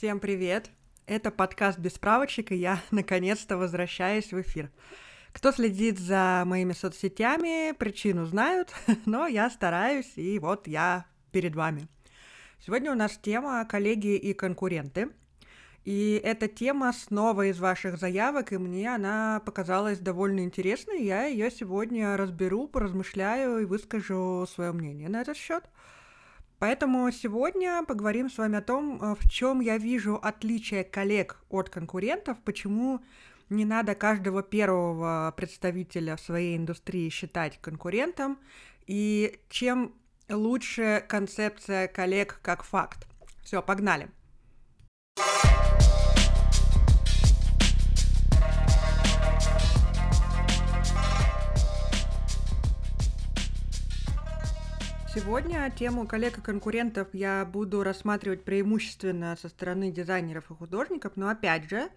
Всем привет! Это подкаст «Без справочек», и я наконец-то возвращаюсь в эфир. Кто следит за моими соцсетями, причину знают, но я стараюсь, и вот я перед вами. Сегодня у нас тема «Коллеги и конкуренты». И эта тема снова из ваших заявок, и мне она показалась довольно интересной. Я ее сегодня разберу, поразмышляю и выскажу свое мнение на этот счет. Поэтому сегодня поговорим с вами о том, э, в чем я вижу отличие коллег от конкурентов, почему не надо каждого первого представителя в своей индустрии считать конкурентом, и чем лучше концепция коллег как факт. Все, погнали. Сегодня тему коллег и конкурентов я буду рассматривать преимущественно со стороны дизайнеров и художников, но опять же,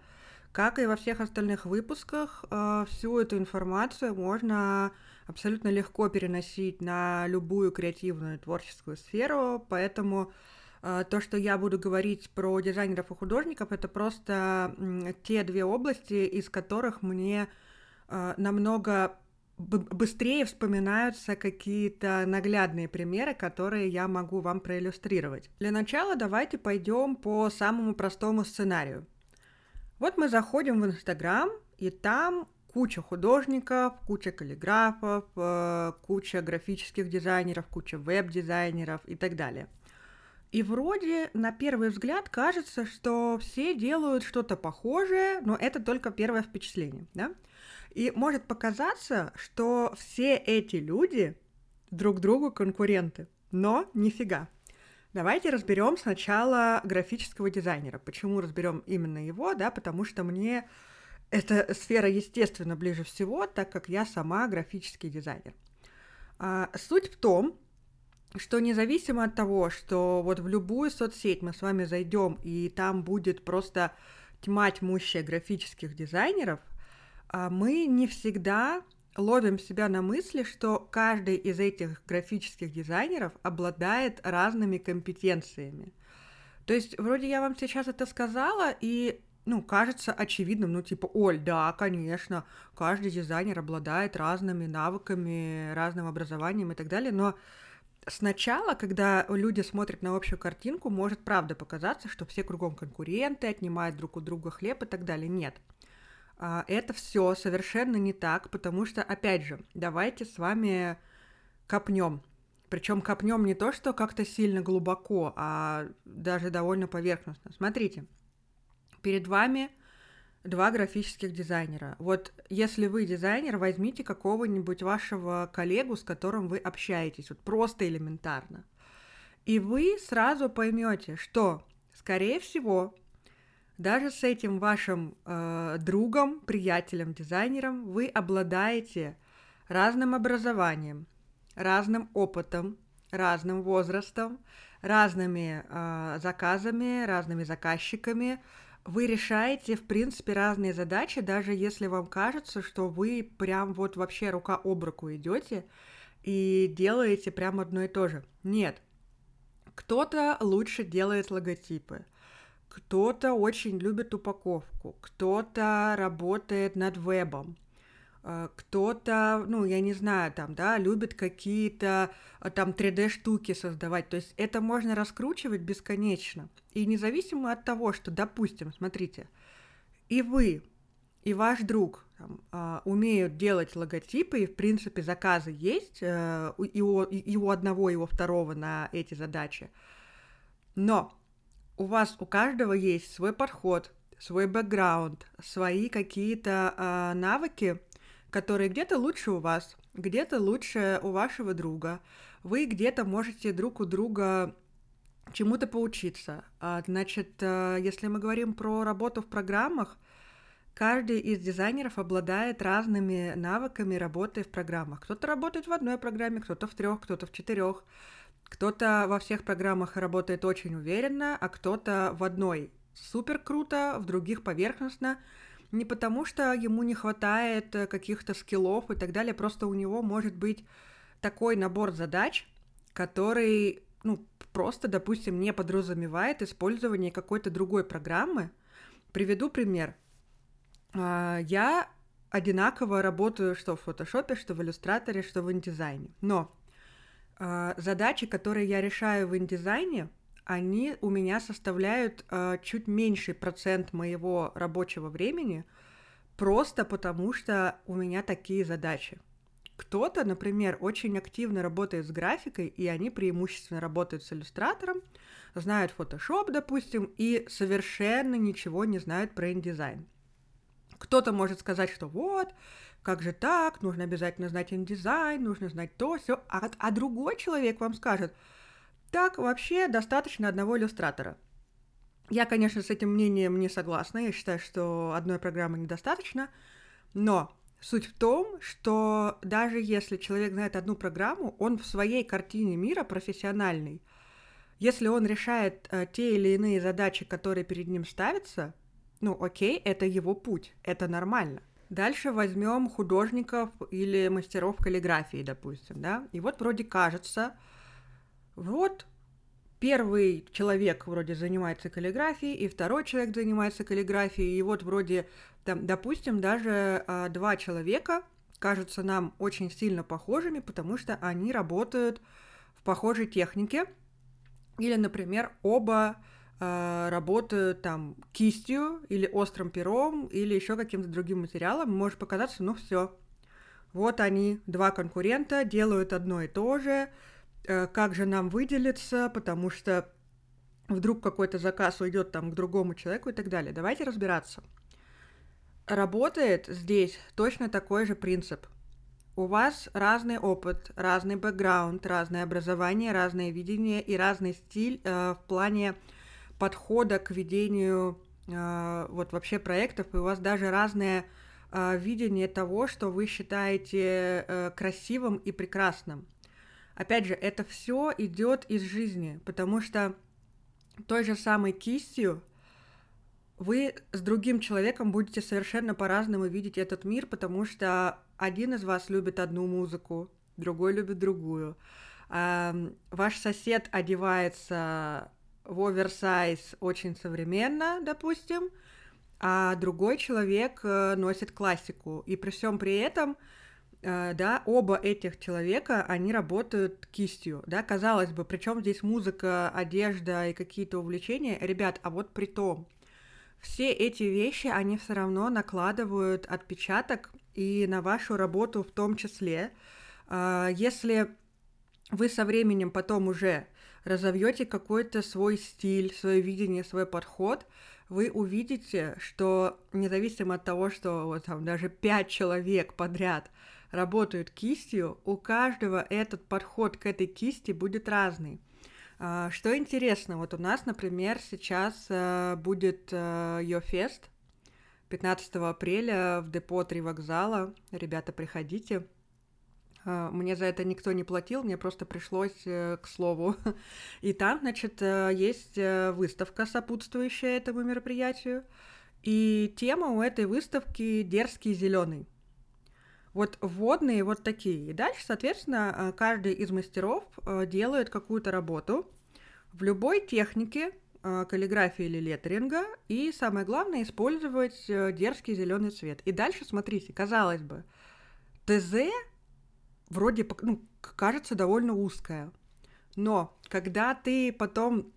как и во всех остальных выпусках, э, всю эту информацию можно абсолютно легко переносить на любую креативную творческую сферу, поэтому э, то, что я буду говорить про дизайнеров и художников, это просто те две области, из которых мне э, намного быстрее вспоминаются какие-то наглядные примеры, которые я могу вам проиллюстрировать. Для начала давайте пойдем по самому простому сценарию. Вот мы заходим в Инстаграм, и там куча художников, куча каллиграфов, э, куча графических дизайнеров, куча веб-дизайнеров и так далее. И вроде на первый взгляд кажется, что все делают что-то похожее, но это только первое впечатление, да? И может показаться, что все эти люди друг другу конкуренты, но нифига. Давайте разберем сначала графического дизайнера. Почему разберем именно его, да, потому что мне эта сфера, естественно, ближе всего, так как я сама графический дизайнер. А, суть в том, что независимо от того, что вот в любую соцсеть мы с вами зайдем, и там будет просто тьма тьмущая графических дизайнеров, мы не всегда ловим себя на мысли, что каждый из этих графических дизайнеров обладает разными компетенциями. То есть, вроде я вам сейчас это сказала, и, ну, кажется очевидным, ну, типа, Оль, да, конечно, каждый дизайнер обладает разными навыками, разным образованием и так далее, но сначала, когда люди смотрят на общую картинку, может правда показаться, что все кругом конкуренты, отнимают друг у друга хлеб и так далее. Нет. А, это все совершенно не так, потому что, опять же, давайте с вами копнем. Причем копнем не то, что как-то сильно глубоко, а даже довольно поверхностно. Смотрите, перед вами два графических дизайнера. Вот если вы дизайнер, возьмите какого-нибудь вашего коллегу, с которым вы общаетесь, вот просто элементарно. И вы сразу поймете, что, скорее всего, даже с этим вашим э, другом, приятелем, дизайнером вы обладаете разным образованием, разным опытом, разным возрастом, разными э, заказами, разными заказчиками. Вы решаете, в принципе, разные задачи, даже если вам кажется, что вы прям вот вообще рука об руку идете и делаете прям одно и то же. Нет. Кто-то лучше делает логотипы, кто-то очень любит упаковку, кто-то работает над вебом, э, кто-то, ну, я не знаю, там, да, любит какие-то э, там 3D-штуки создавать. То есть это можно раскручивать бесконечно. И независимо от того, что, допустим, смотрите, и вы, и ваш друг там, а, умеют делать логотипы, и, в принципе, заказы есть э, и у, и у одного, и у второго на эти задачи. Но у вас у каждого есть свой подход, свой бэкграунд, свои какие-то э, навыки, которые где-то лучше у вас, где-то лучше у вашего друга. Вы где-то можете друг у друга чему-то поучиться. А, значит, э, если мы говорим про работу в программах, каждый из дизайнеров обладает разными навыками работы в программах. Кто-то работает в одной программе, кто-то в трех, кто-то в четырех. Кто-то во всех программах работает очень уверенно, а кто-то в одной супер круто, в других поверхностно. Не потому, что ему не хватает э, каких-то скиллов и так далее, просто у него может быть такой набор задач, который ну, просто, допустим, не подразумевает использование какой-то другой программы. Приведу пример. А, я одинаково работаю что в фотошопе, что в иллюстраторе, что в индизайне. Но задачи, которые я решаю в индизайне, они у меня составляют э, чуть меньший процент моего рабочего времени, просто потому что у меня такие задачи. Кто-то, например, очень активно работает с графикой, и они преимущественно работают с иллюстратором, знают Photoshop, допустим, и совершенно ничего не знают про индизайн. Кто-то может сказать, что вот, как же так, нужно обязательно знать индизайн, нужно знать то, все, а, а другой человек вам скажет, так вообще достаточно одного иллюстратора. Я, конечно, с этим мнением не согласна, я считаю, что одной программы недостаточно, но суть в том, что даже если человек знает одну программу, он в своей картине мира профессиональный. Если он решает э, те или иные задачи, которые перед ним ставятся, ну окей, это его путь, это нормально. Дальше возьмем художников или мастеров каллиграфии, допустим, да, и вот вроде кажется, вот первый человек вроде занимается каллиграфией, и второй человек занимается каллиграфией, и вот вроде, там, допустим, даже а, два человека кажутся нам очень сильно похожими, потому что они работают в похожей технике, или, например, оба э, работают там кистью или острым пером или еще каким-то другим материалом, может показаться, ну все. Вот они, два конкурента, делают одно и то же. Э, как же нам выделиться, потому что вдруг какой-то заказ уйдет там к другому человеку и так далее. Давайте разбираться. Работает здесь точно такой же принцип. У вас разный опыт, разный бэкграунд, разное образование, разное видение и разный стиль э, в плане подхода к ведению э, вот вообще проектов, и у вас даже разное э, видение того, что вы считаете э, красивым и прекрасным. Опять же, это все идет из жизни, потому что той же самой кистью вы с другим человеком будете совершенно по-разному видеть этот мир, потому что один из вас любит одну музыку, другой любит другую. Ваш сосед одевается в оверсайз очень современно, допустим, а другой человек э, носит классику. И при всем при этом, э, да, оба этих человека, они работают кистью, да, казалось бы, причем здесь музыка, одежда и какие-то увлечения. Ребят, а вот при том, все эти вещи, они все равно накладывают отпечаток и на вашу работу в том числе. А, если вы со временем потом уже разовьете какой-то свой стиль, свое видение, свой подход, вы увидите, что независимо от того, что вот там даже пять человек подряд работают кистью, у каждого этот подход к этой кисти будет разный. А, что интересно, вот у нас, например, сейчас э, будет Йофест 15 апреля в депо Три вокзала. Ребята, приходите. А, мне за это никто не платил, мне просто пришлось э, к слову. И там, значит, э, есть э, выставка, сопутствующая этому мероприятию. И тема у этой выставки «Дерзкий зеленый». Вот вводные вот такие. И дальше, соответственно, каждый из мастеров делает какую-то работу в любой технике каллиграфии или леттеринга. И самое главное, использовать дерзкий зеленый цвет. И дальше, смотрите, казалось бы, ТЗ вроде ну, кажется довольно узкая. Но когда ты потом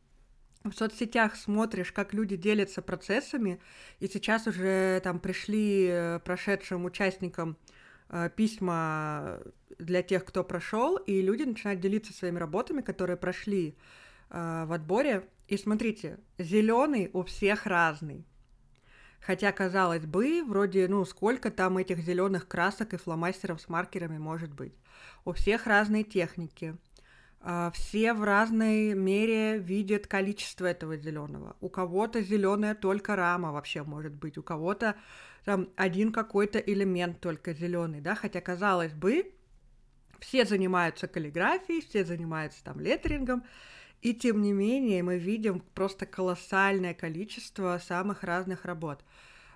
в соцсетях смотришь, как люди делятся процессами, и сейчас уже там пришли э, прошедшим участникам э, письма для тех, кто прошел, и люди начинают делиться своими работами, которые прошли э, в отборе. И смотрите, зеленый у всех разный. Хотя, казалось бы, вроде, ну, сколько там этих зеленых красок и фломастеров с маркерами может быть. У всех разные техники. А, все в разной мере видят количество этого зеленого. У кого-то зеленая только рама вообще может быть, у кого-то там один какой-то элемент только зеленый, да, хотя казалось бы, все занимаются каллиграфией, все занимаются там леттерингом, и тем не менее мы видим просто колоссальное количество самых разных работ.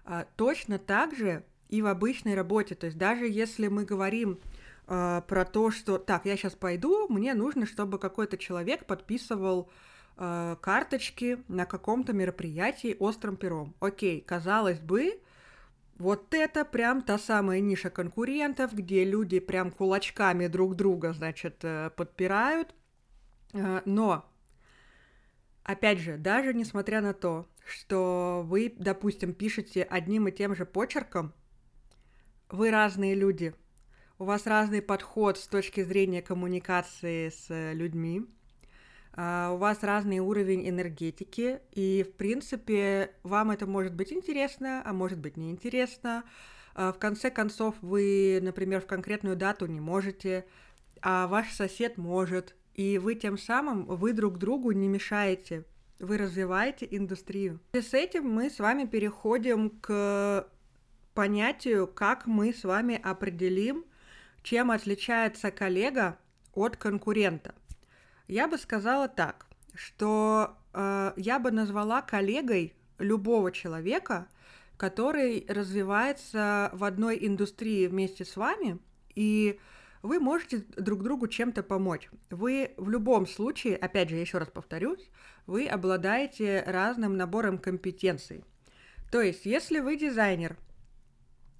А, точно так же и в обычной работе. То есть даже если мы говорим э, про то, что так, я сейчас пойду, мне нужно, чтобы какой-то человек подписывал э, карточки на каком-то мероприятии острым пером. Окей, казалось бы, вот это прям та самая ниша конкурентов, где люди прям кулачками друг друга, значит, э, подпирают. Но, опять же, даже несмотря на то, что вы, допустим, пишете одним и тем же почерком, вы разные люди, у вас разный подход с точки зрения коммуникации с э, людьми, а, у вас разный уровень энергетики, и, в принципе, вам это может быть интересно, а может быть неинтересно. А, в конце концов, вы, например, в конкретную дату не можете, а ваш сосед может, и вы тем самым, вы друг другу не мешаете, вы развиваете индустрию. И с этим мы с вами переходим к понятию, как мы с вами определим, чем отличается коллега от конкурента. Я бы сказала так, что э, я бы назвала коллегой любого человека, который развивается в одной индустрии вместе с вами, и вы можете друг другу чем-то помочь. Вы в любом случае, опять же, еще раз повторюсь, вы обладаете разным набором компетенций. То есть, если вы дизайнер,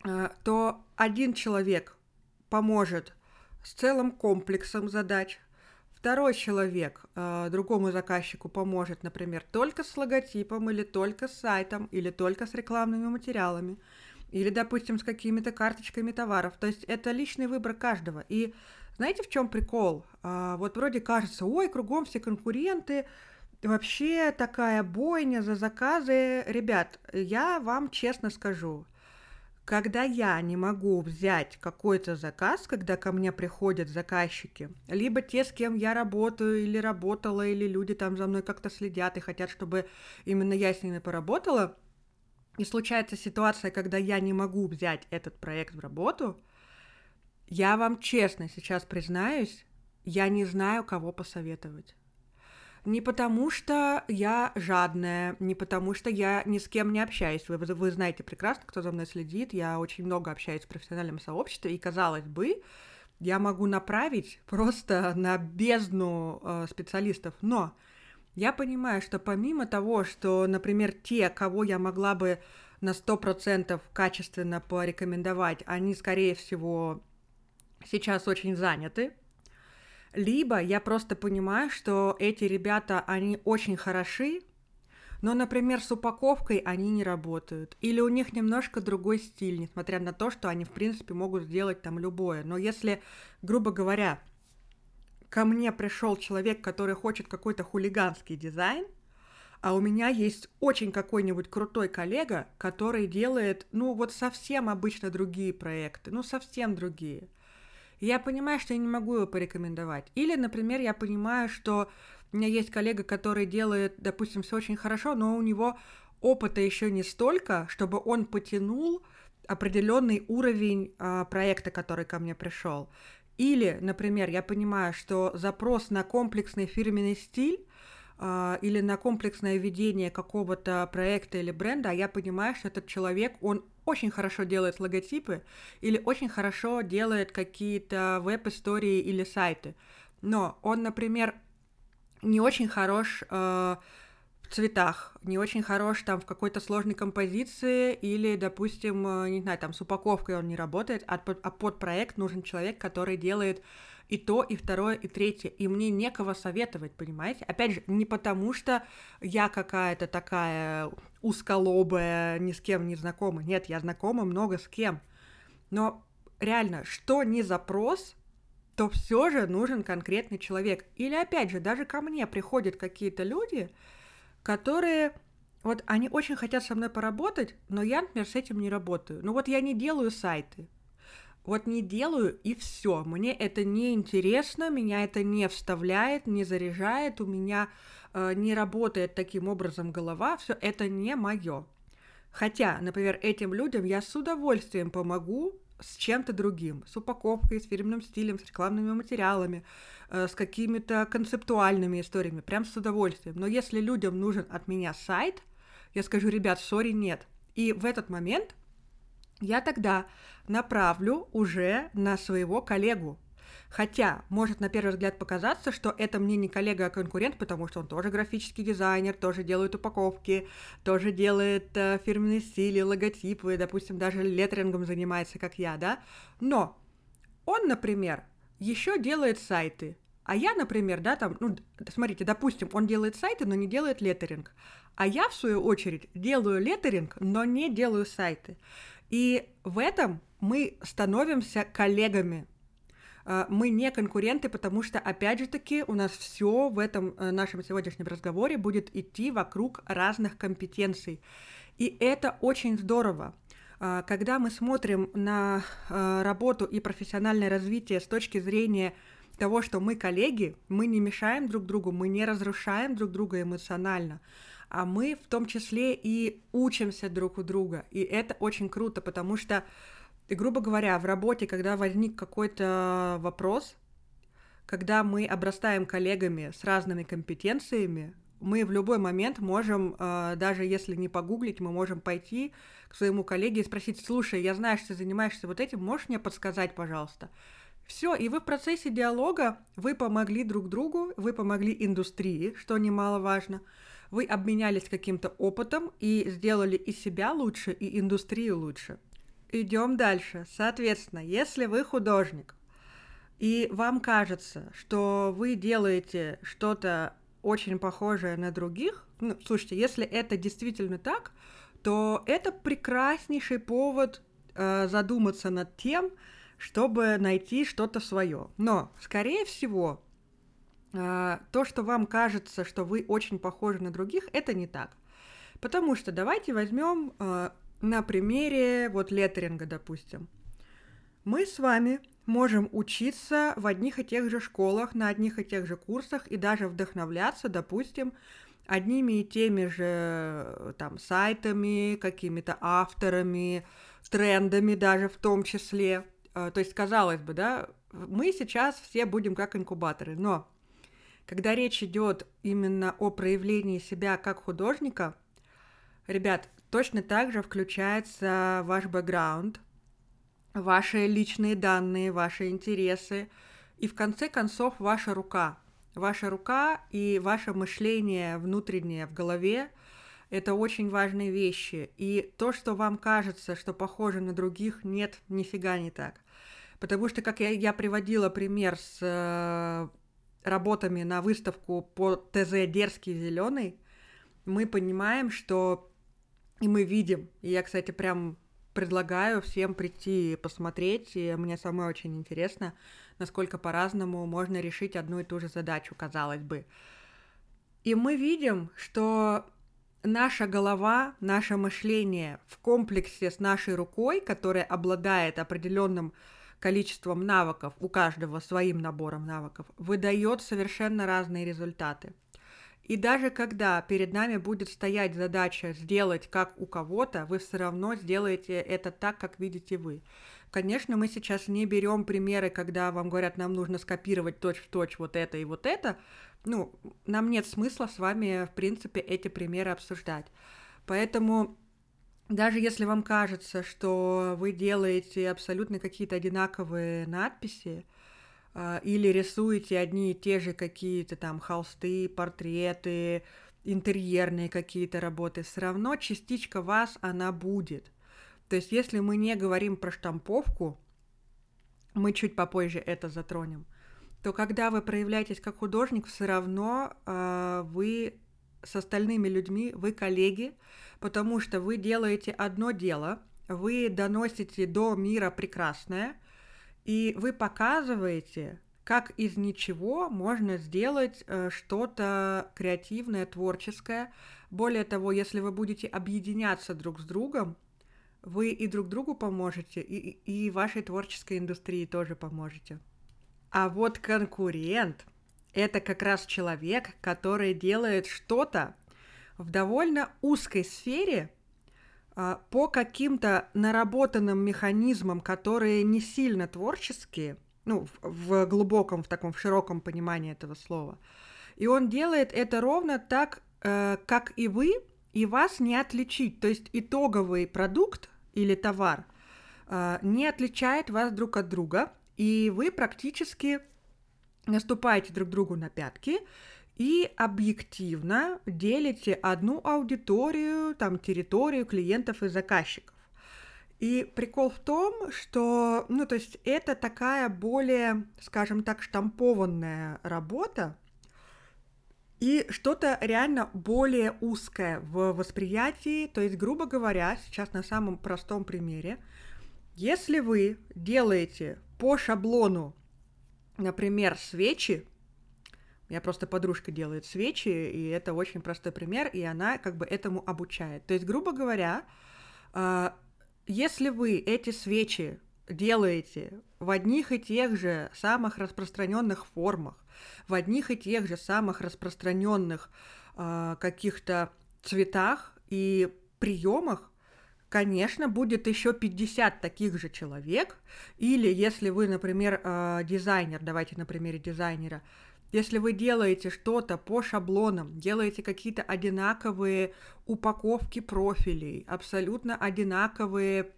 э, то один человек поможет с целым комплексом задач, Второй человек э, другому заказчику поможет, например, только с логотипом или только с сайтом или только с рекламными материалами или, допустим, с какими-то карточками товаров. То есть это личный выбор каждого. И знаете, в чем прикол? Э, вот вроде кажется, ой, кругом все конкуренты, вообще такая бойня за заказы. Ребят, я вам честно скажу, когда я не могу взять какой-то заказ, когда ко мне приходят заказчики, либо те, с кем я работаю или работала, или люди там за мной как-то следят и хотят, чтобы именно я с ними поработала, и случается ситуация, когда я не могу взять этот проект в работу, я вам честно сейчас признаюсь, я не знаю, кого посоветовать. Не потому что я жадная, не потому что я ни с кем не общаюсь. Вы, вы знаете прекрасно, кто за мной следит. Я очень много общаюсь в профессиональном сообществе, и казалось бы, я могу направить просто на бездну э, специалистов. Но я понимаю, что помимо того, что, например, те, кого я могла бы на 100% качественно порекомендовать, они, скорее всего, сейчас очень заняты, либо я просто понимаю, что эти ребята, они очень хороши, но, например, с упаковкой они не работают. Или у них немножко другой стиль, несмотря на то, что они, в принципе, могут сделать там любое. Но если, грубо говоря, ко мне пришел человек, который хочет какой-то хулиганский дизайн, а у меня есть очень какой-нибудь крутой коллега, который делает, ну, вот совсем обычно другие проекты, ну, совсем другие – я понимаю, что я не могу его порекомендовать. Или, например, я понимаю, что у меня есть коллега, который делает, допустим, все очень хорошо, но у него опыта еще не столько, чтобы он потянул определенный уровень э, проекта, который ко мне пришел. Или, например, я понимаю, что запрос на комплексный фирменный стиль э, или на комплексное ведение какого-то проекта или бренда, а я понимаю, что этот человек, он очень хорошо делает логотипы или очень хорошо делает какие-то веб-истории или сайты. Но он, например, не очень хорош э, цветах, не очень хорош там в какой-то сложной композиции или, допустим, э, не знаю, там с упаковкой он не работает, а под, а под проект нужен человек, который делает и то, и второе, и третье. И мне некого советовать, понимаете? Опять же, не потому что я какая-то такая узколобая, ни с кем не знакома. Нет, я знакома много с кем. Но реально, что не запрос, то все же нужен конкретный человек. Или опять же, даже ко мне приходят какие-то люди, которые вот они очень хотят со мной поработать, но я, например, с этим не работаю. Ну вот я не делаю сайты, вот не делаю и все. Мне это не интересно, меня это не вставляет, не заряжает, у меня э, не работает таким образом голова, все это не мое. Хотя, например, этим людям я с удовольствием помогу с чем-то другим, с упаковкой, с фирменным стилем, с рекламными материалами, э, с какими-то концептуальными историями, прям с удовольствием. Но если людям нужен от меня сайт, я скажу, ребят, сори, нет. И в этот момент я тогда направлю уже на своего коллегу. Хотя может на первый взгляд показаться, что это мне не коллега, а конкурент, потому что он тоже графический дизайнер, тоже делает упаковки, тоже делает э, фирменные стили, логотипы, допустим, даже леттерингом занимается, как я, да. Но он, например, еще делает сайты, а я, например, да, там, ну, смотрите, допустим, он делает сайты, но не делает леттеринг. А я, в свою очередь, делаю леттеринг, но не делаю сайты. И в этом мы становимся коллегами. А, мы не конкуренты, потому что, опять же таки, у нас все в этом э, нашем сегодняшнем разговоре будет идти вокруг разных компетенций. И это очень здорово. А, когда мы смотрим на э, работу и профессиональное развитие с точки зрения того, что мы коллеги, мы не мешаем друг другу, мы не разрушаем друг друга эмоционально, а мы в том числе и учимся друг у друга. И это очень круто, потому что, и, грубо говоря, в работе, когда возник какой-то вопрос, когда мы обрастаем коллегами с разными компетенциями, мы в любой момент можем, э, даже если не погуглить, мы можем пойти к своему коллеге и спросить, слушай, я знаю, что ты занимаешься вот этим, можешь мне подсказать, пожалуйста? Все, и вы в процессе диалога, вы помогли друг другу, вы помогли индустрии, что немаловажно, вы обменялись каким-то опытом и сделали и себя лучше, и индустрию лучше. Идем дальше. Соответственно, если вы художник, и вам кажется, что вы делаете что-то очень похожее на других, ну, слушайте, если это действительно так, то это прекраснейший повод э, задуматься над тем, чтобы найти что-то свое. Но, скорее всего, э, то, что вам кажется, что вы очень похожи на других, это не так. Потому что давайте возьмем э, на примере вот леттеринга, допустим. Мы с вами можем учиться в одних и тех же школах, на одних и тех же курсах и даже вдохновляться, допустим, одними и теми же э, там сайтами, какими-то авторами, трендами даже в том числе. Э, то есть, казалось бы, да, мы сейчас все будем как инкубаторы, но когда речь идет именно о проявлении себя как художника, ребят, точно так же включается ваш бэкграунд, ваши личные данные, ваши интересы и в конце концов ваша рука. Ваша рука и ваше мышление внутреннее в голове – это очень важные вещи. И то, что вам кажется, что похоже на других, нет, нифига не так. Потому что, как я, я приводила пример с э, работами на выставку по ТЗ «Дерзкий зеленый», мы понимаем, что и мы видим, и я, кстати, прям предлагаю всем прийти и посмотреть, и мне самой очень интересно, насколько по-разному можно решить одну и ту же задачу, казалось бы. И мы видим, что наша голова, наше мышление в комплексе с нашей рукой, которая обладает определенным количеством навыков, у каждого своим набором навыков, выдает совершенно разные результаты. И даже когда перед нами будет стоять задача сделать как у кого-то, вы все равно сделаете это так, как видите вы. Конечно, мы сейчас не берем примеры, когда вам говорят, нам нужно скопировать точь-в-точь вот это и вот это. Ну, нам нет смысла с вами, в принципе, эти примеры обсуждать. Поэтому даже если вам кажется, что вы делаете абсолютно какие-то одинаковые надписи, или рисуете одни и те же какие-то там холсты, портреты, интерьерные какие-то работы, все равно частичка вас, она будет. То есть если мы не говорим про штамповку, мы чуть попозже это затронем, то когда вы проявляетесь как художник, все равно э, вы с остальными людьми, вы коллеги, потому что вы делаете одно дело, вы доносите до мира прекрасное – и вы показываете, как из ничего можно сделать э, что-то креативное, творческое. Более того, если вы будете объединяться друг с другом, вы и друг другу поможете, и, и вашей творческой индустрии тоже поможете. А вот конкурент – это как раз человек, который делает что-то в довольно узкой сфере – по каким-то наработанным механизмам, которые не сильно творческие, ну, в, глубоком, в таком в широком понимании этого слова. И он делает это ровно так, э, как и вы, и вас не отличить. То есть итоговый продукт или товар э, не отличает вас друг от друга, и вы практически наступаете друг другу на пятки и объективно делите одну аудиторию, там, территорию клиентов и заказчиков. И прикол в том, что, ну, то есть это такая более, скажем так, штампованная работа, и что-то реально более узкое в восприятии, то есть, грубо говоря, сейчас на самом простом примере, если вы делаете по шаблону, например, свечи, я просто подружка делает свечи, и это очень простой пример, и она как бы этому обучает. То есть, грубо говоря, а, если вы эти свечи делаете в одних и тех же самых распространенных формах, в одних и тех же самых распространенных э, каких-то цветах и приемах, конечно, будет еще 50 таких же человек. Или если вы, например, э, дизайнер, давайте на примере дизайнера, если вы делаете что-то по шаблонам, делаете какие-то одинаковые упаковки профилей, абсолютно одинаковые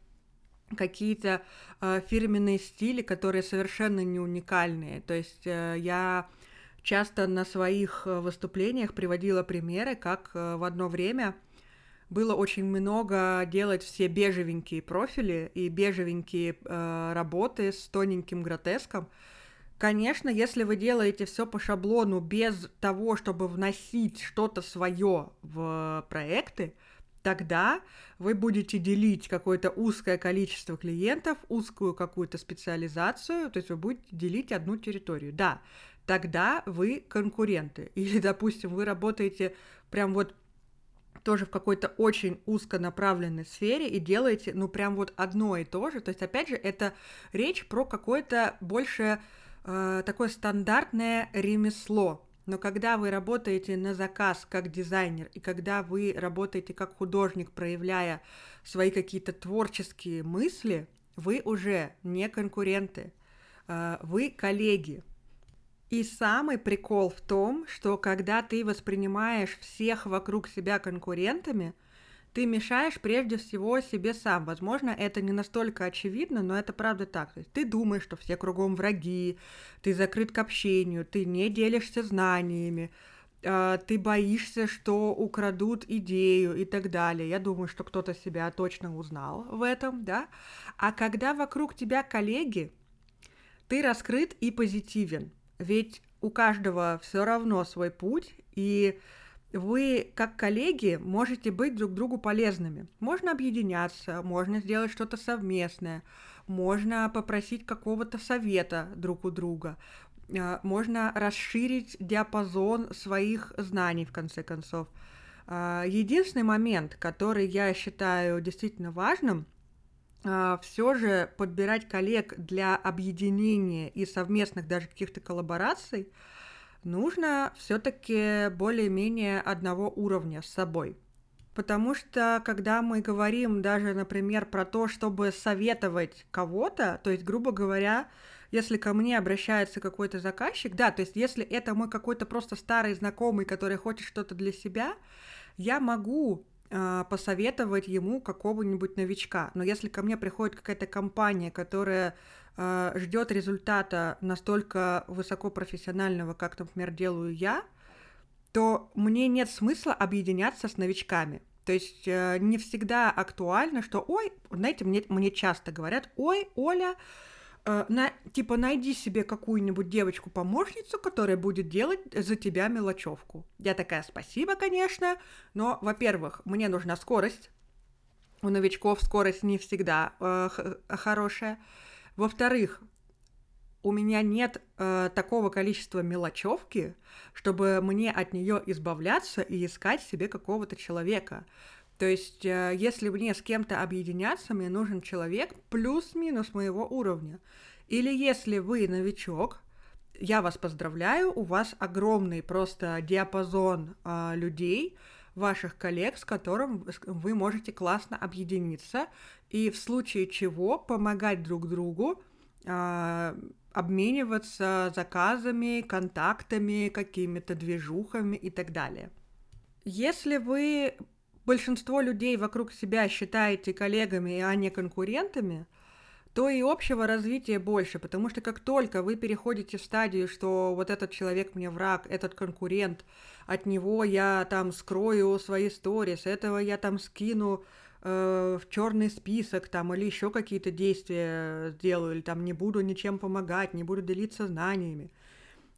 какие-то э, фирменные стили, которые совершенно не уникальные. То есть э, я часто на своих э, выступлениях приводила примеры, как э, в одно время было очень много делать все бежевенькие профили и бежевенькие э, работы с тоненьким гротеском. Конечно, если вы делаете все по шаблону без того, чтобы вносить что-то свое в проекты, тогда вы будете делить какое-то узкое количество клиентов, узкую какую-то специализацию, то есть вы будете делить одну территорию. Да, тогда вы конкуренты. Или, допустим, вы работаете прям вот тоже в какой-то очень узконаправленной сфере и делаете, ну, прям вот одно и то же. То есть, опять же, это речь про какое-то больше э, такое стандартное ремесло. Но когда вы работаете на заказ как дизайнер, и когда вы работаете как художник, проявляя свои какие-то творческие мысли, вы уже не конкуренты, э, вы коллеги. И самый прикол в том, что когда ты воспринимаешь всех вокруг себя конкурентами, ты мешаешь прежде всего себе сам. Возможно, это не настолько очевидно, но это правда так. То есть ты думаешь, что все кругом враги, ты закрыт к общению, ты не делишься знаниями, а, ты боишься, что украдут идею и так далее. Я думаю, что кто-то себя точно узнал в этом, да. А когда вокруг тебя коллеги, ты раскрыт и позитивен. Ведь у каждого все равно свой путь, и вы, как коллеги, можете быть друг другу полезными. Можно объединяться, можно сделать что-то совместное, можно попросить какого-то совета друг у друга, а, можно расширить диапазон своих знаний, в конце концов. А, единственный момент, который я считаю действительно важным, а, все же подбирать коллег для объединения и совместных даже каких-то коллабораций нужно все-таки более-менее одного уровня с собой. Потому что, когда мы говорим даже, например, про то, чтобы советовать кого-то, то есть, грубо говоря, если ко мне обращается какой-то заказчик, да, то есть если это мой какой-то просто старый знакомый, который хочет что-то для себя, я могу э, посоветовать ему какого-нибудь новичка. Но если ко мне приходит какая-то компания, которая э, ждет результата настолько высокопрофессионального, как, например, делаю я, то мне нет смысла объединяться с новичками. То есть э, не всегда актуально, что, ой, знаете, мне, мне часто говорят, ой, Оля, на, типа, найди себе какую-нибудь девочку-помощницу, которая будет делать за тебя мелочевку. Я такая, спасибо, конечно, но, во-первых, мне нужна скорость. У новичков скорость не всегда э, хорошая. Во-вторых, у меня нет э, такого количества мелочевки, чтобы мне от нее избавляться и искать себе какого-то человека. То есть, э, если мне с кем-то объединяться, мне нужен человек плюс-минус моего уровня. Или если вы новичок, я вас поздравляю, у вас огромный просто диапазон э, людей, ваших коллег, с которым вы можете классно объединиться и в случае чего помогать друг другу, э, обмениваться заказами, контактами, какими-то движухами и так далее. Если вы большинство людей вокруг себя считаете коллегами, а не конкурентами, то и общего развития больше, потому что как только вы переходите в стадию, что вот этот человек мне враг, этот конкурент, от него я там скрою свои сторис, этого я там скину э, в черный список там или еще какие-то действия сделаю, или там не буду ничем помогать, не буду делиться знаниями.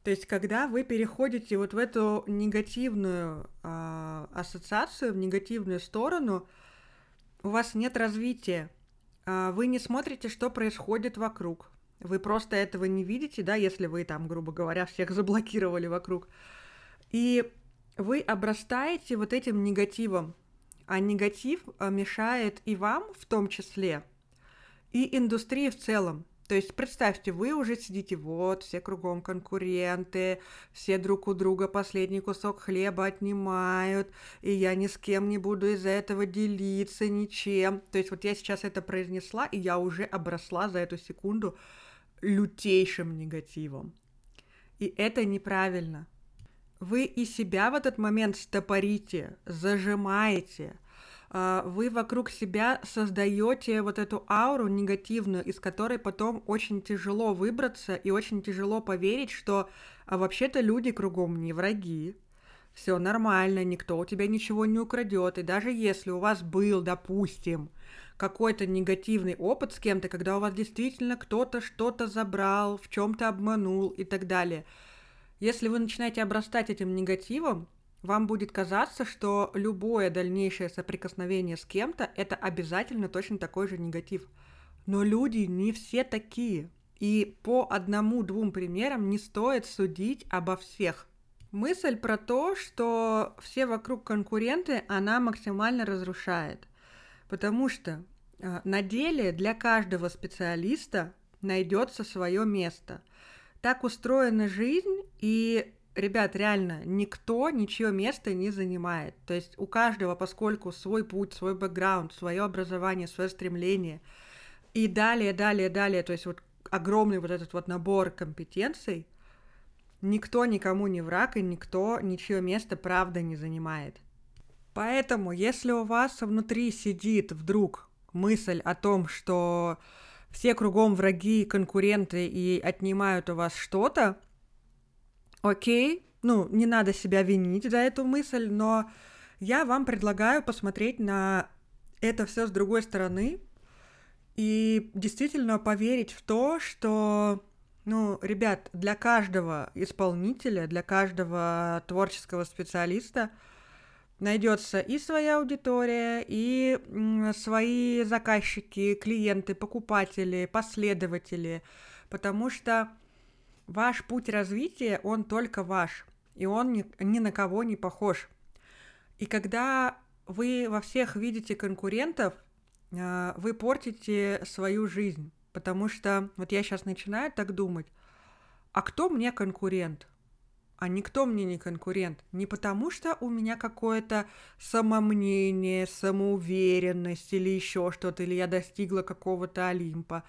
То есть, когда вы переходите вот в эту негативную э, ассоциацию, в негативную сторону, у вас нет развития. Э, вы не смотрите, что происходит вокруг. Вы просто этого не видите, да, если вы там, грубо говоря, всех заблокировали вокруг. И вы обрастаете вот этим негативом. А негатив а, мешает и вам в том числе, и индустрии в целом. То есть представьте, вы уже сидите, вот, все кругом конкуренты, все друг у друга последний кусок хлеба отнимают, и я ни с кем не буду из-за этого делиться ничем. То есть вот я сейчас это произнесла, и я уже обросла за эту секунду лютейшим негативом. И это неправильно. Вы и себя в этот момент стопорите, зажимаете, вы вокруг себя создаете вот эту ауру негативную, из которой потом очень тяжело выбраться и очень тяжело поверить, что а вообще-то люди кругом не враги, все нормально, никто у тебя ничего не украдет. И даже если у вас был, допустим, какой-то негативный опыт с кем-то, когда у вас действительно кто-то что-то забрал, в чем-то обманул и так далее, если вы начинаете обрастать этим негативом, вам будет казаться, что любое дальнейшее соприкосновение с кем-то – это обязательно точно такой же негатив. Но люди не все такие. И по одному-двум примерам не стоит судить обо всех. Мысль про то, что все вокруг конкуренты, она максимально разрушает. Потому что э, на деле для каждого специалиста найдется свое место. Так устроена жизнь, и ребят, реально, никто ничье место не занимает. То есть у каждого, поскольку свой путь, свой бэкграунд, свое образование, свое стремление. И далее, далее, далее, то есть вот огромный вот этот вот набор компетенций, никто никому не враг, и никто ничье место правда не занимает. Поэтому, если у вас внутри сидит вдруг мысль о том, что все кругом враги, конкуренты и отнимают у вас что-то, окей, ну, не надо себя винить за эту мысль, но я вам предлагаю посмотреть на это все с другой стороны и действительно поверить в то, что, ну, ребят, для каждого исполнителя, для каждого творческого специалиста найдется и своя аудитория, и свои заказчики, клиенты, покупатели, последователи, потому что Ваш путь развития, он только ваш, и он ни, ни на кого не похож. И когда вы во всех видите конкурентов, а, вы портите свою жизнь, потому что вот я сейчас начинаю так думать, а кто мне конкурент? А никто мне не конкурент. Не потому, что у меня какое-то самомнение, самоуверенность или еще что-то, или я достигла какого-то Олимпа.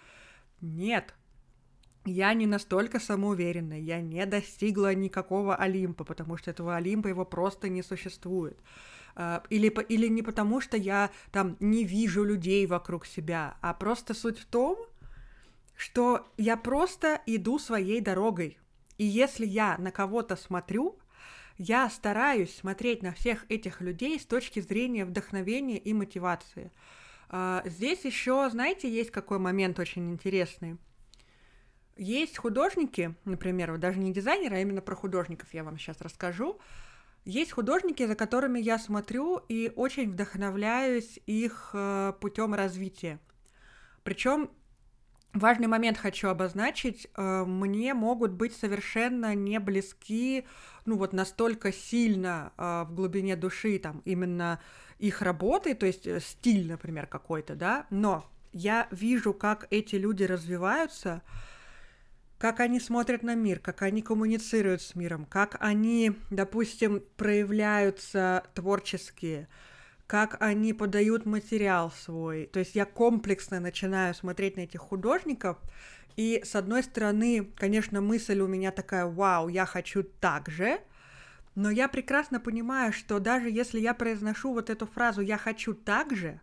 Нет, я не настолько самоуверенная, я не достигла никакого Олимпа, потому что этого Олимпа его просто не существует. А, или, или не потому, что я там не вижу людей вокруг себя, а просто суть в том, что я просто иду своей дорогой. И если я на кого-то смотрю, я стараюсь смотреть на всех этих людей с точки зрения вдохновения и мотивации. А, здесь еще, знаете, есть какой момент очень интересный. Есть художники, например, вот даже не дизайнеры, а именно про художников я вам сейчас расскажу. Есть художники, за которыми я смотрю и очень вдохновляюсь их э, путем развития. Причем важный момент хочу обозначить. Э, мне могут быть совершенно не близки, ну вот настолько сильно э, в глубине души там именно их работы, то есть стиль, например, какой-то, да, но я вижу, как эти люди развиваются, как они смотрят на мир, как они коммуницируют с миром, как они, допустим, проявляются творческие, как они подают материал свой. То есть я комплексно начинаю смотреть на этих художников, и с одной стороны, конечно, мысль у меня такая, вау, я хочу так же, но я прекрасно понимаю, что даже если я произношу вот эту фразу «я хочу так же»,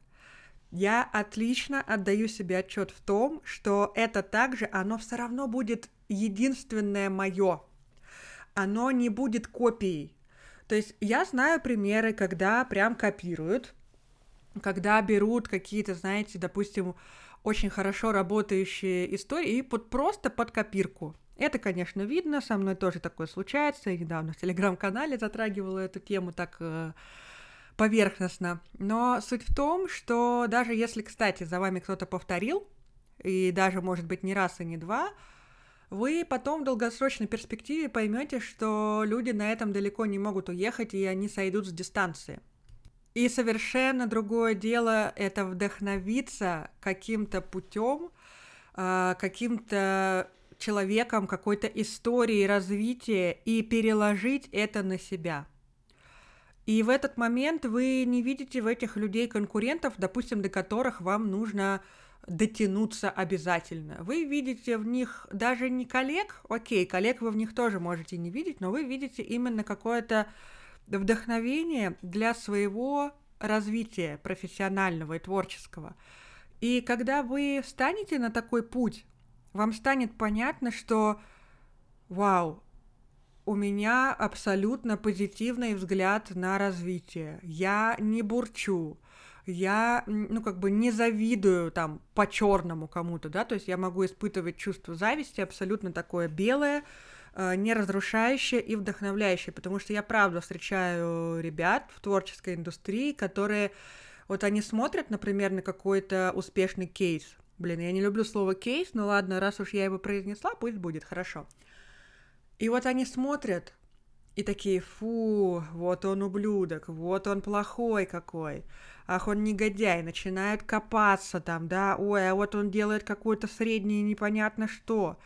я отлично отдаю себе отчет в том, что это также, оно все равно будет единственное мое. Оно не будет копией. То есть я знаю примеры, когда прям копируют, когда берут какие-то, знаете, допустим, очень хорошо работающие истории и под, просто под копирку. Это, конечно, видно, со мной тоже такое случается. Я недавно в телеграм-канале затрагивала эту тему так э, поверхностно. Но суть в том, что даже если, кстати, за вами кто-то повторил, и даже, может быть, не раз и не два, вы потом в долгосрочной перспективе поймете, что люди на этом далеко не могут уехать, и они сойдут с дистанции. И совершенно другое дело это вдохновиться каким-то путем, а, каким-то человеком, какой-то историей развития и переложить это на себя. И в этот момент вы не видите в этих людей конкурентов, допустим, до которых вам нужно дотянуться обязательно. Вы видите в них даже не коллег, окей, коллег вы в них тоже можете не видеть, но вы видите именно какое-то вдохновение для своего развития профессионального и творческого. И когда вы встанете на такой путь, вам станет понятно, что вау, у меня абсолютно позитивный взгляд на развитие. Я не бурчу, я, ну, как бы не завидую там по-черному кому-то, да, то есть я могу испытывать чувство зависти абсолютно такое белое, э, не разрушающее и вдохновляющее, потому что я правда встречаю ребят в творческой индустрии, которые вот они смотрят, например, на какой-то успешный кейс. Блин, я не люблю слово кейс, но ладно, раз уж я его произнесла, пусть будет, хорошо. И вот они смотрят и такие, фу, вот он ублюдок, вот он плохой какой ах, он негодяй, начинают копаться там, да, ой, а вот он делает какое-то среднее непонятно что.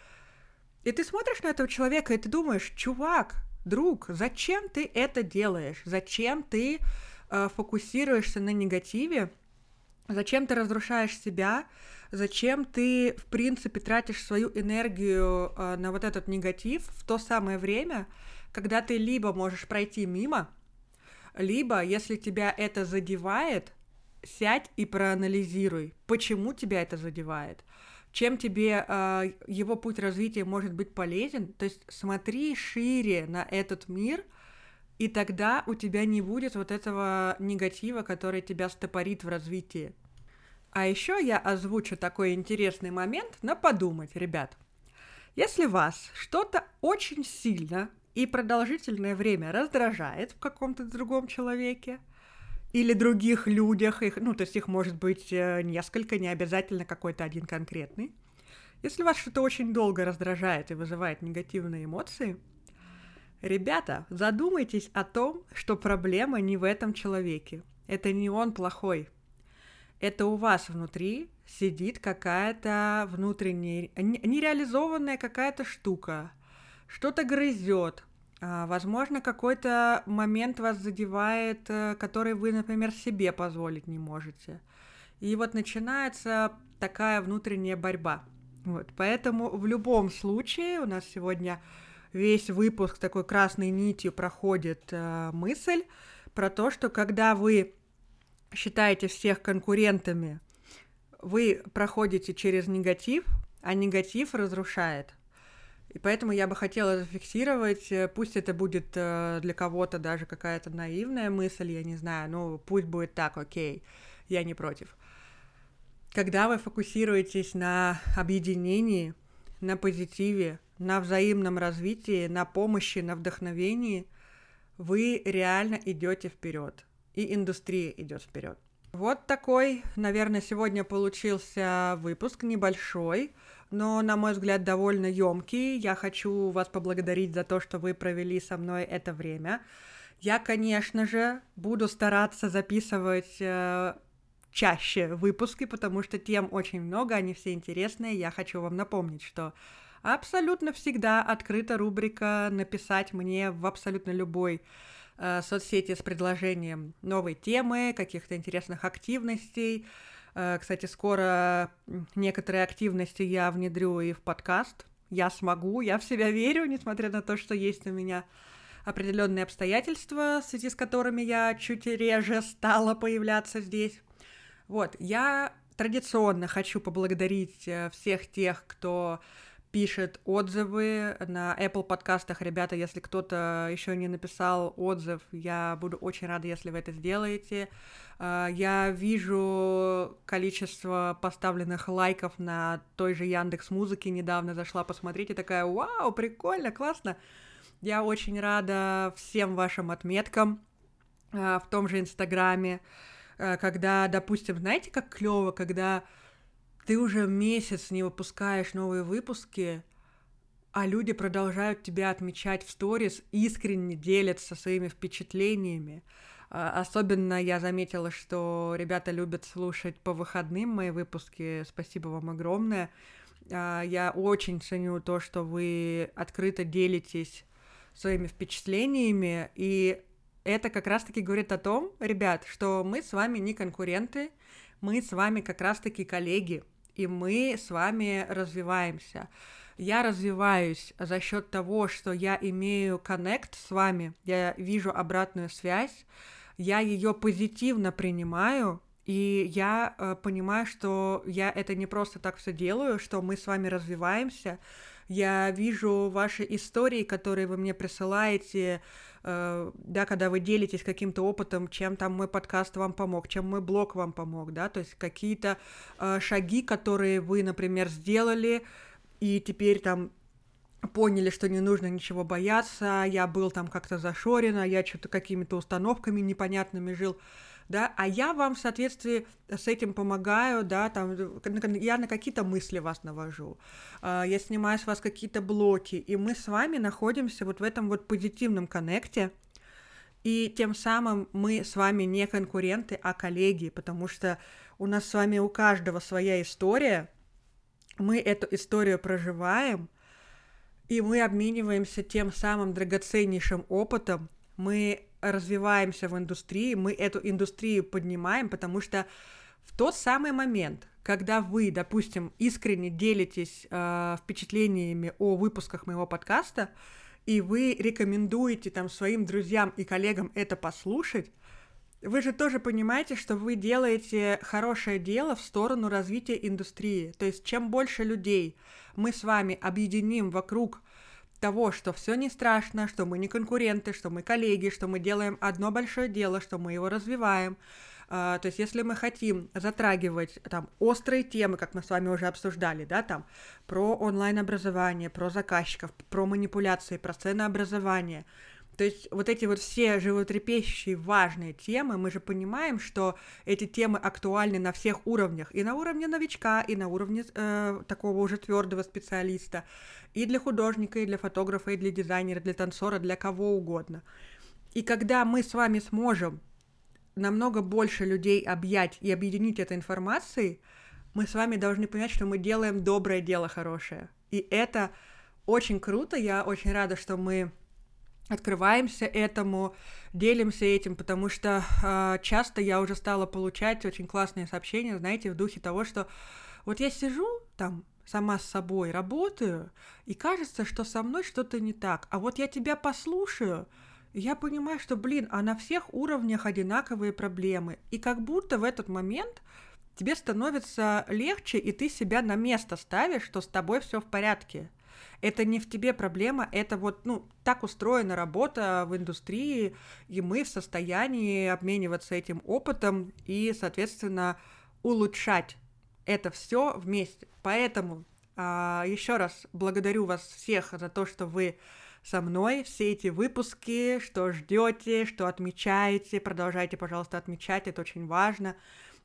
И ты смотришь на этого человека, и ты думаешь, чувак, друг, зачем ты это делаешь? Зачем ты э, фокусируешься на негативе? Зачем ты разрушаешь себя? Зачем ты, в принципе, тратишь свою энергию э, на вот этот негатив в то самое время, когда ты либо можешь пройти мимо, либо, если тебя это задевает, сядь и проанализируй, почему тебя это задевает, чем тебе э, его путь развития может быть полезен. То есть смотри шире на этот мир, и тогда у тебя не будет вот этого негатива, который тебя стопорит в развитии. А еще я озвучу такой интересный момент на подумать, ребят. Если вас что-то очень сильно и продолжительное время раздражает в каком-то другом человеке или других людях, их, ну, то есть их может быть э, несколько, не обязательно какой-то один конкретный. Если вас что-то очень долго раздражает и вызывает негативные эмоции, ребята, задумайтесь о том, что проблема не в этом человеке. Это не он плохой. Это у вас внутри сидит какая-то внутренняя, нереализованная какая-то штука, что-то грызет, а, возможно, какой-то момент вас задевает, э, который вы, например, себе позволить не можете. И вот начинается такая внутренняя борьба. Вот, поэтому в любом случае у нас сегодня весь выпуск такой красной нитью проходит э, мысль про то, что когда вы считаете всех конкурентами, вы проходите через негатив, а негатив разрушает. И поэтому я бы хотела зафиксировать, э, пусть это будет э, для кого-то даже какая-то наивная мысль, я не знаю, ну пусть будет так, окей, я не против. Когда вы фокусируетесь на объединении, на позитиве, на взаимном развитии, на помощи, на вдохновении, вы реально идете вперед, и индустрия идет вперед. Вот такой, наверное, сегодня получился выпуск небольшой но, на мой взгляд, довольно емкий. Я хочу вас поблагодарить за то, что вы провели со мной это время. Я, конечно же, буду стараться записывать э, чаще выпуски, потому что тем очень много, они все интересные. Я хочу вам напомнить, что абсолютно всегда открыта рубрика «Написать мне в абсолютно любой э, соцсети с предложением новой темы, каких-то интересных активностей, Э, кстати, скоро некоторые активности я внедрю и в подкаст. Я смогу, я в себя верю, несмотря на то, что есть у меня определенные обстоятельства, в связи с которыми я чуть реже стала появляться здесь. Вот, я традиционно хочу поблагодарить э, всех тех, кто пишет отзывы на Apple подкастах. Ребята, если кто-то еще не написал отзыв, я буду очень рада, если вы это сделаете. Э, я вижу количество поставленных лайков на той же Яндекс Музыке. Недавно зашла посмотреть и такая, вау, прикольно, классно. Я очень рада всем вашим отметкам э, в том же Инстаграме. Э, когда, допустим, знаете, как клево, когда ты уже месяц не выпускаешь новые выпуски, а люди продолжают тебя отмечать в сторис, искренне делятся своими впечатлениями. Э, особенно я заметила, что ребята любят слушать по выходным мои выпуски. Спасибо вам огромное. Э, я очень ценю то, что вы открыто делитесь своими впечатлениями, и это как раз-таки говорит о том, ребят, что мы с вами не конкуренты, мы с вами как раз-таки коллеги, и мы с вами развиваемся. Я развиваюсь за счет того, что я имею коннект с вами, я вижу обратную связь, я ее позитивно принимаю, и я э, понимаю, что я это не просто так все делаю, что мы с вами развиваемся. Я вижу ваши истории, которые вы мне присылаете, да, когда вы делитесь каким-то опытом, чем там мой подкаст вам помог, чем мой блог вам помог, да, то есть какие-то э, шаги, которые вы, например, сделали, и теперь там поняли, что не нужно ничего бояться, я был там как-то зашорен, а я что-то какими-то установками непонятными жил да, а я вам в соответствии с этим помогаю, да, там, я на какие-то мысли вас навожу, а, я снимаю с вас какие-то блоки, и мы с вами находимся вот в этом вот позитивном коннекте, и тем самым мы с вами не конкуренты, а коллеги, потому что у нас с вами у каждого своя история, мы эту историю проживаем, и мы обмениваемся тем самым драгоценнейшим опытом, мы развиваемся в индустрии, мы эту индустрию поднимаем, потому что в тот самый момент, когда вы, допустим, искренне делитесь э, впечатлениями о выпусках моего подкаста, и вы рекомендуете там своим друзьям и коллегам это послушать, вы же тоже понимаете, что вы делаете хорошее дело в сторону развития индустрии. То есть чем больше людей мы с вами объединим вокруг того, что все не страшно, что мы не конкуренты, что мы коллеги, что мы делаем одно большое дело, что мы его развиваем. Uh, то есть, если мы хотим затрагивать там острые темы, как мы с вами уже обсуждали, да, там про онлайн-образование, про заказчиков, про манипуляции, про ценообразование, то есть вот эти вот все животрепещущие важные темы, мы же понимаем, что эти темы актуальны на всех уровнях, и на уровне новичка, и на уровне э, такого уже твердого специалиста, и для художника, и для фотографа, и для дизайнера, для танцора, для кого угодно. И когда мы с вами сможем намного больше людей объять и объединить этой информацией, мы с вами должны понять, что мы делаем доброе дело хорошее. И это очень круто, я очень рада, что мы открываемся этому, делимся этим, потому что э, часто я уже стала получать очень классные сообщения, знаете, в духе того, что вот я сижу там сама с собой работаю, и кажется, что со мной что-то не так, а вот я тебя послушаю, и я понимаю, что, блин, а на всех уровнях одинаковые проблемы, и как будто в этот момент тебе становится легче, и ты себя на место ставишь, что с тобой все в порядке это не в тебе проблема, это вот, ну, так устроена работа в индустрии, и мы в состоянии обмениваться этим опытом и, соответственно, улучшать это все вместе. Поэтому а, еще раз благодарю вас всех за то, что вы со мной все эти выпуски, что ждете, что отмечаете, продолжайте, пожалуйста, отмечать, это очень важно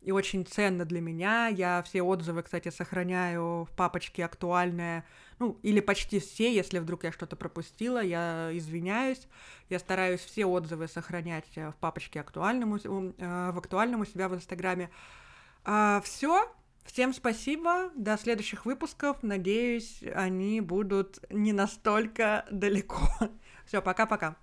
и очень ценно для меня. Я все отзывы, кстати, сохраняю в папочке актуальная, ну, или почти все, если вдруг я что-то пропустила, я извиняюсь. Я стараюсь все отзывы сохранять э, в папочке актуальному, э, в актуальном у себя в Инстаграме. А, все. Всем спасибо. До следующих выпусков. Надеюсь, они будут не настолько далеко. Все, пока-пока.